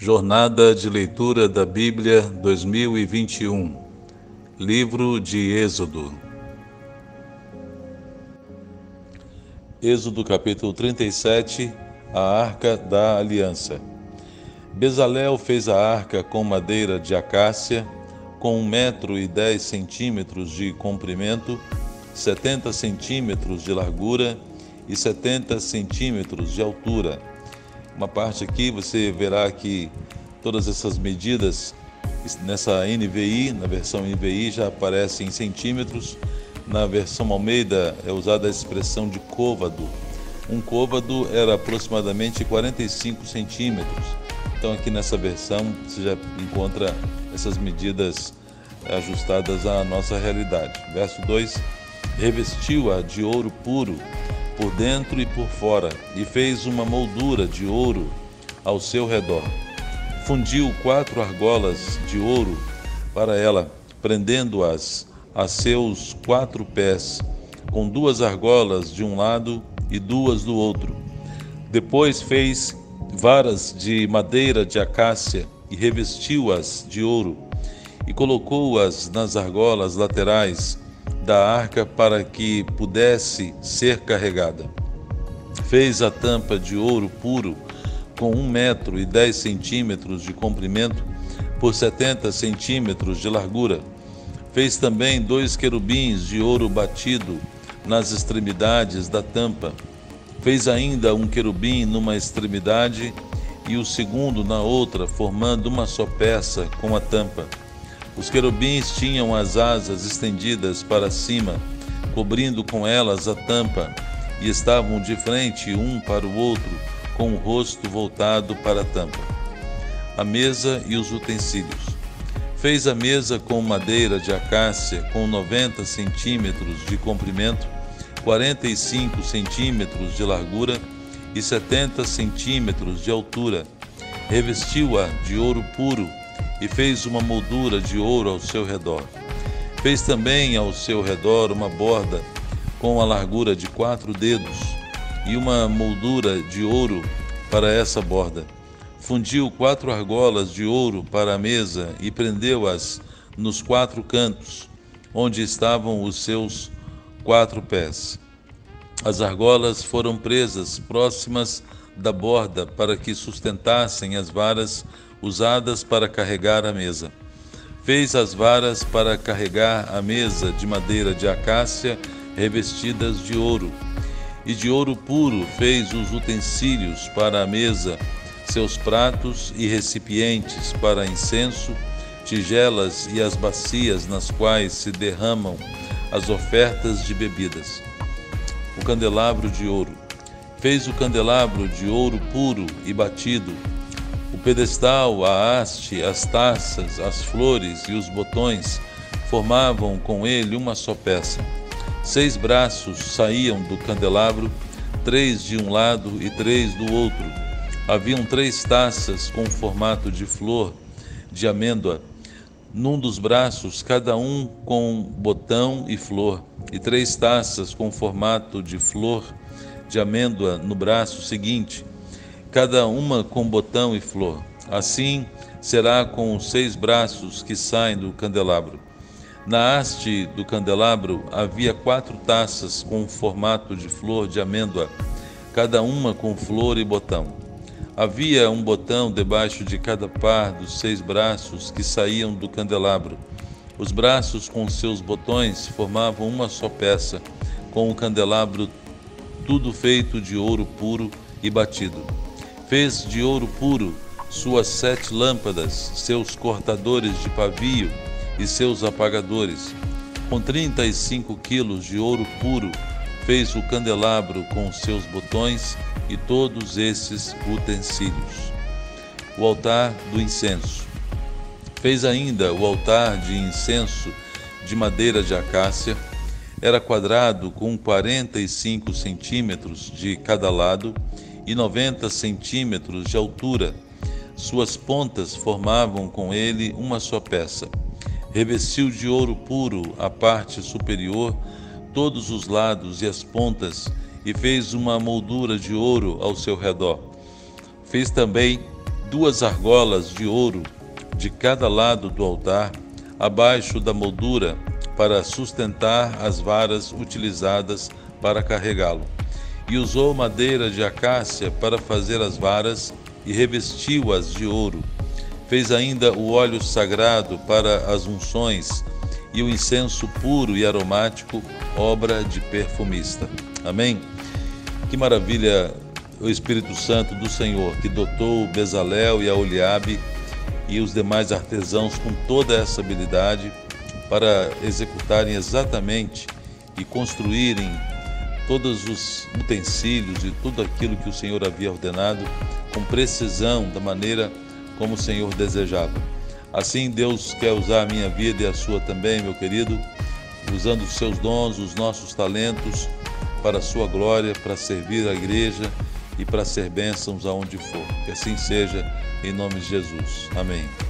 Jornada de Leitura da Bíblia 2021 Livro de Êxodo. Êxodo capítulo 37 A Arca da Aliança. Bezalel fez a arca com madeira de acácia, com um metro e dez centímetros de comprimento, setenta centímetros de largura e setenta centímetros de altura uma parte aqui, você verá que todas essas medidas nessa NVI, na versão NVI, já aparecem em centímetros. Na versão Almeida é usada a expressão de côvado. Um côvado era aproximadamente 45 centímetros. Então, aqui nessa versão, você já encontra essas medidas ajustadas à nossa realidade. Verso 2: Revestiu-a de ouro puro por dentro e por fora, e fez uma moldura de ouro ao seu redor. Fundiu quatro argolas de ouro para ela, prendendo-as a seus quatro pés, com duas argolas de um lado e duas do outro. Depois fez varas de madeira de acácia e revestiu-as de ouro, e colocou-as nas argolas laterais da arca para que pudesse ser carregada. Fez a tampa de ouro puro com um metro e dez centímetros de comprimento por setenta centímetros de largura. Fez também dois querubins de ouro batido nas extremidades da tampa. Fez ainda um querubim numa extremidade e o segundo na outra, formando uma só peça com a tampa. Os querubins tinham as asas estendidas para cima, cobrindo com elas a tampa, e estavam de frente um para o outro, com o rosto voltado para a tampa. A mesa e os utensílios. Fez a mesa com madeira de acácia com 90 centímetros de comprimento, 45 centímetros de largura e 70 centímetros de altura. Revestiu-a de ouro puro e fez uma moldura de ouro ao seu redor. Fez também ao seu redor uma borda com a largura de quatro dedos e uma moldura de ouro para essa borda. Fundiu quatro argolas de ouro para a mesa e prendeu-as nos quatro cantos, onde estavam os seus quatro pés. As argolas foram presas próximas da borda para que sustentassem as varas usadas para carregar a mesa. Fez as varas para carregar a mesa de madeira de acácia revestidas de ouro. E de ouro puro fez os utensílios para a mesa, seus pratos e recipientes para incenso, tigelas e as bacias nas quais se derramam as ofertas de bebidas. O candelabro de ouro. Fez o candelabro de ouro puro e batido o pedestal, a haste, as taças, as flores e os botões formavam com ele uma só peça. Seis braços saíam do candelabro, três de um lado e três do outro. Haviam três taças com formato de flor de amêndoa, num dos braços, cada um com botão e flor, e três taças com formato de flor de amêndoa no braço seguinte cada uma com botão e flor. Assim será com os seis braços que saem do candelabro. Na haste do candelabro havia quatro taças com formato de flor de amêndoa, cada uma com flor e botão. Havia um botão debaixo de cada par dos seis braços que saíam do candelabro. Os braços com seus botões formavam uma só peça, com o candelabro tudo feito de ouro puro e batido. Fez de ouro puro suas sete lâmpadas, seus cortadores de pavio e seus apagadores. Com trinta e cinco quilos de ouro puro, fez o candelabro com seus botões e todos esses utensílios. O altar do incenso. Fez ainda o altar de incenso de madeira de acácia. Era quadrado com quarenta e cinco centímetros de cada lado e noventa centímetros de altura. Suas pontas formavam com ele uma só peça. Revestiu de ouro puro a parte superior, todos os lados e as pontas, e fez uma moldura de ouro ao seu redor. Fez também duas argolas de ouro de cada lado do altar, abaixo da moldura, para sustentar as varas utilizadas para carregá-lo. E usou madeira de acácia para fazer as varas e revestiu-as de ouro. Fez ainda o óleo sagrado para as unções e o incenso puro e aromático, obra de perfumista. Amém? Que maravilha o Espírito Santo do Senhor, que dotou Bezalel e a Oliabe e os demais artesãos com toda essa habilidade para executarem exatamente e construírem todos os utensílios e tudo aquilo que o Senhor havia ordenado com precisão, da maneira como o Senhor desejava. Assim, Deus quer usar a minha vida e a sua também, meu querido, usando os seus dons, os nossos talentos para a sua glória, para servir a igreja e para ser bênçãos aonde for. Que assim seja, em nome de Jesus. Amém.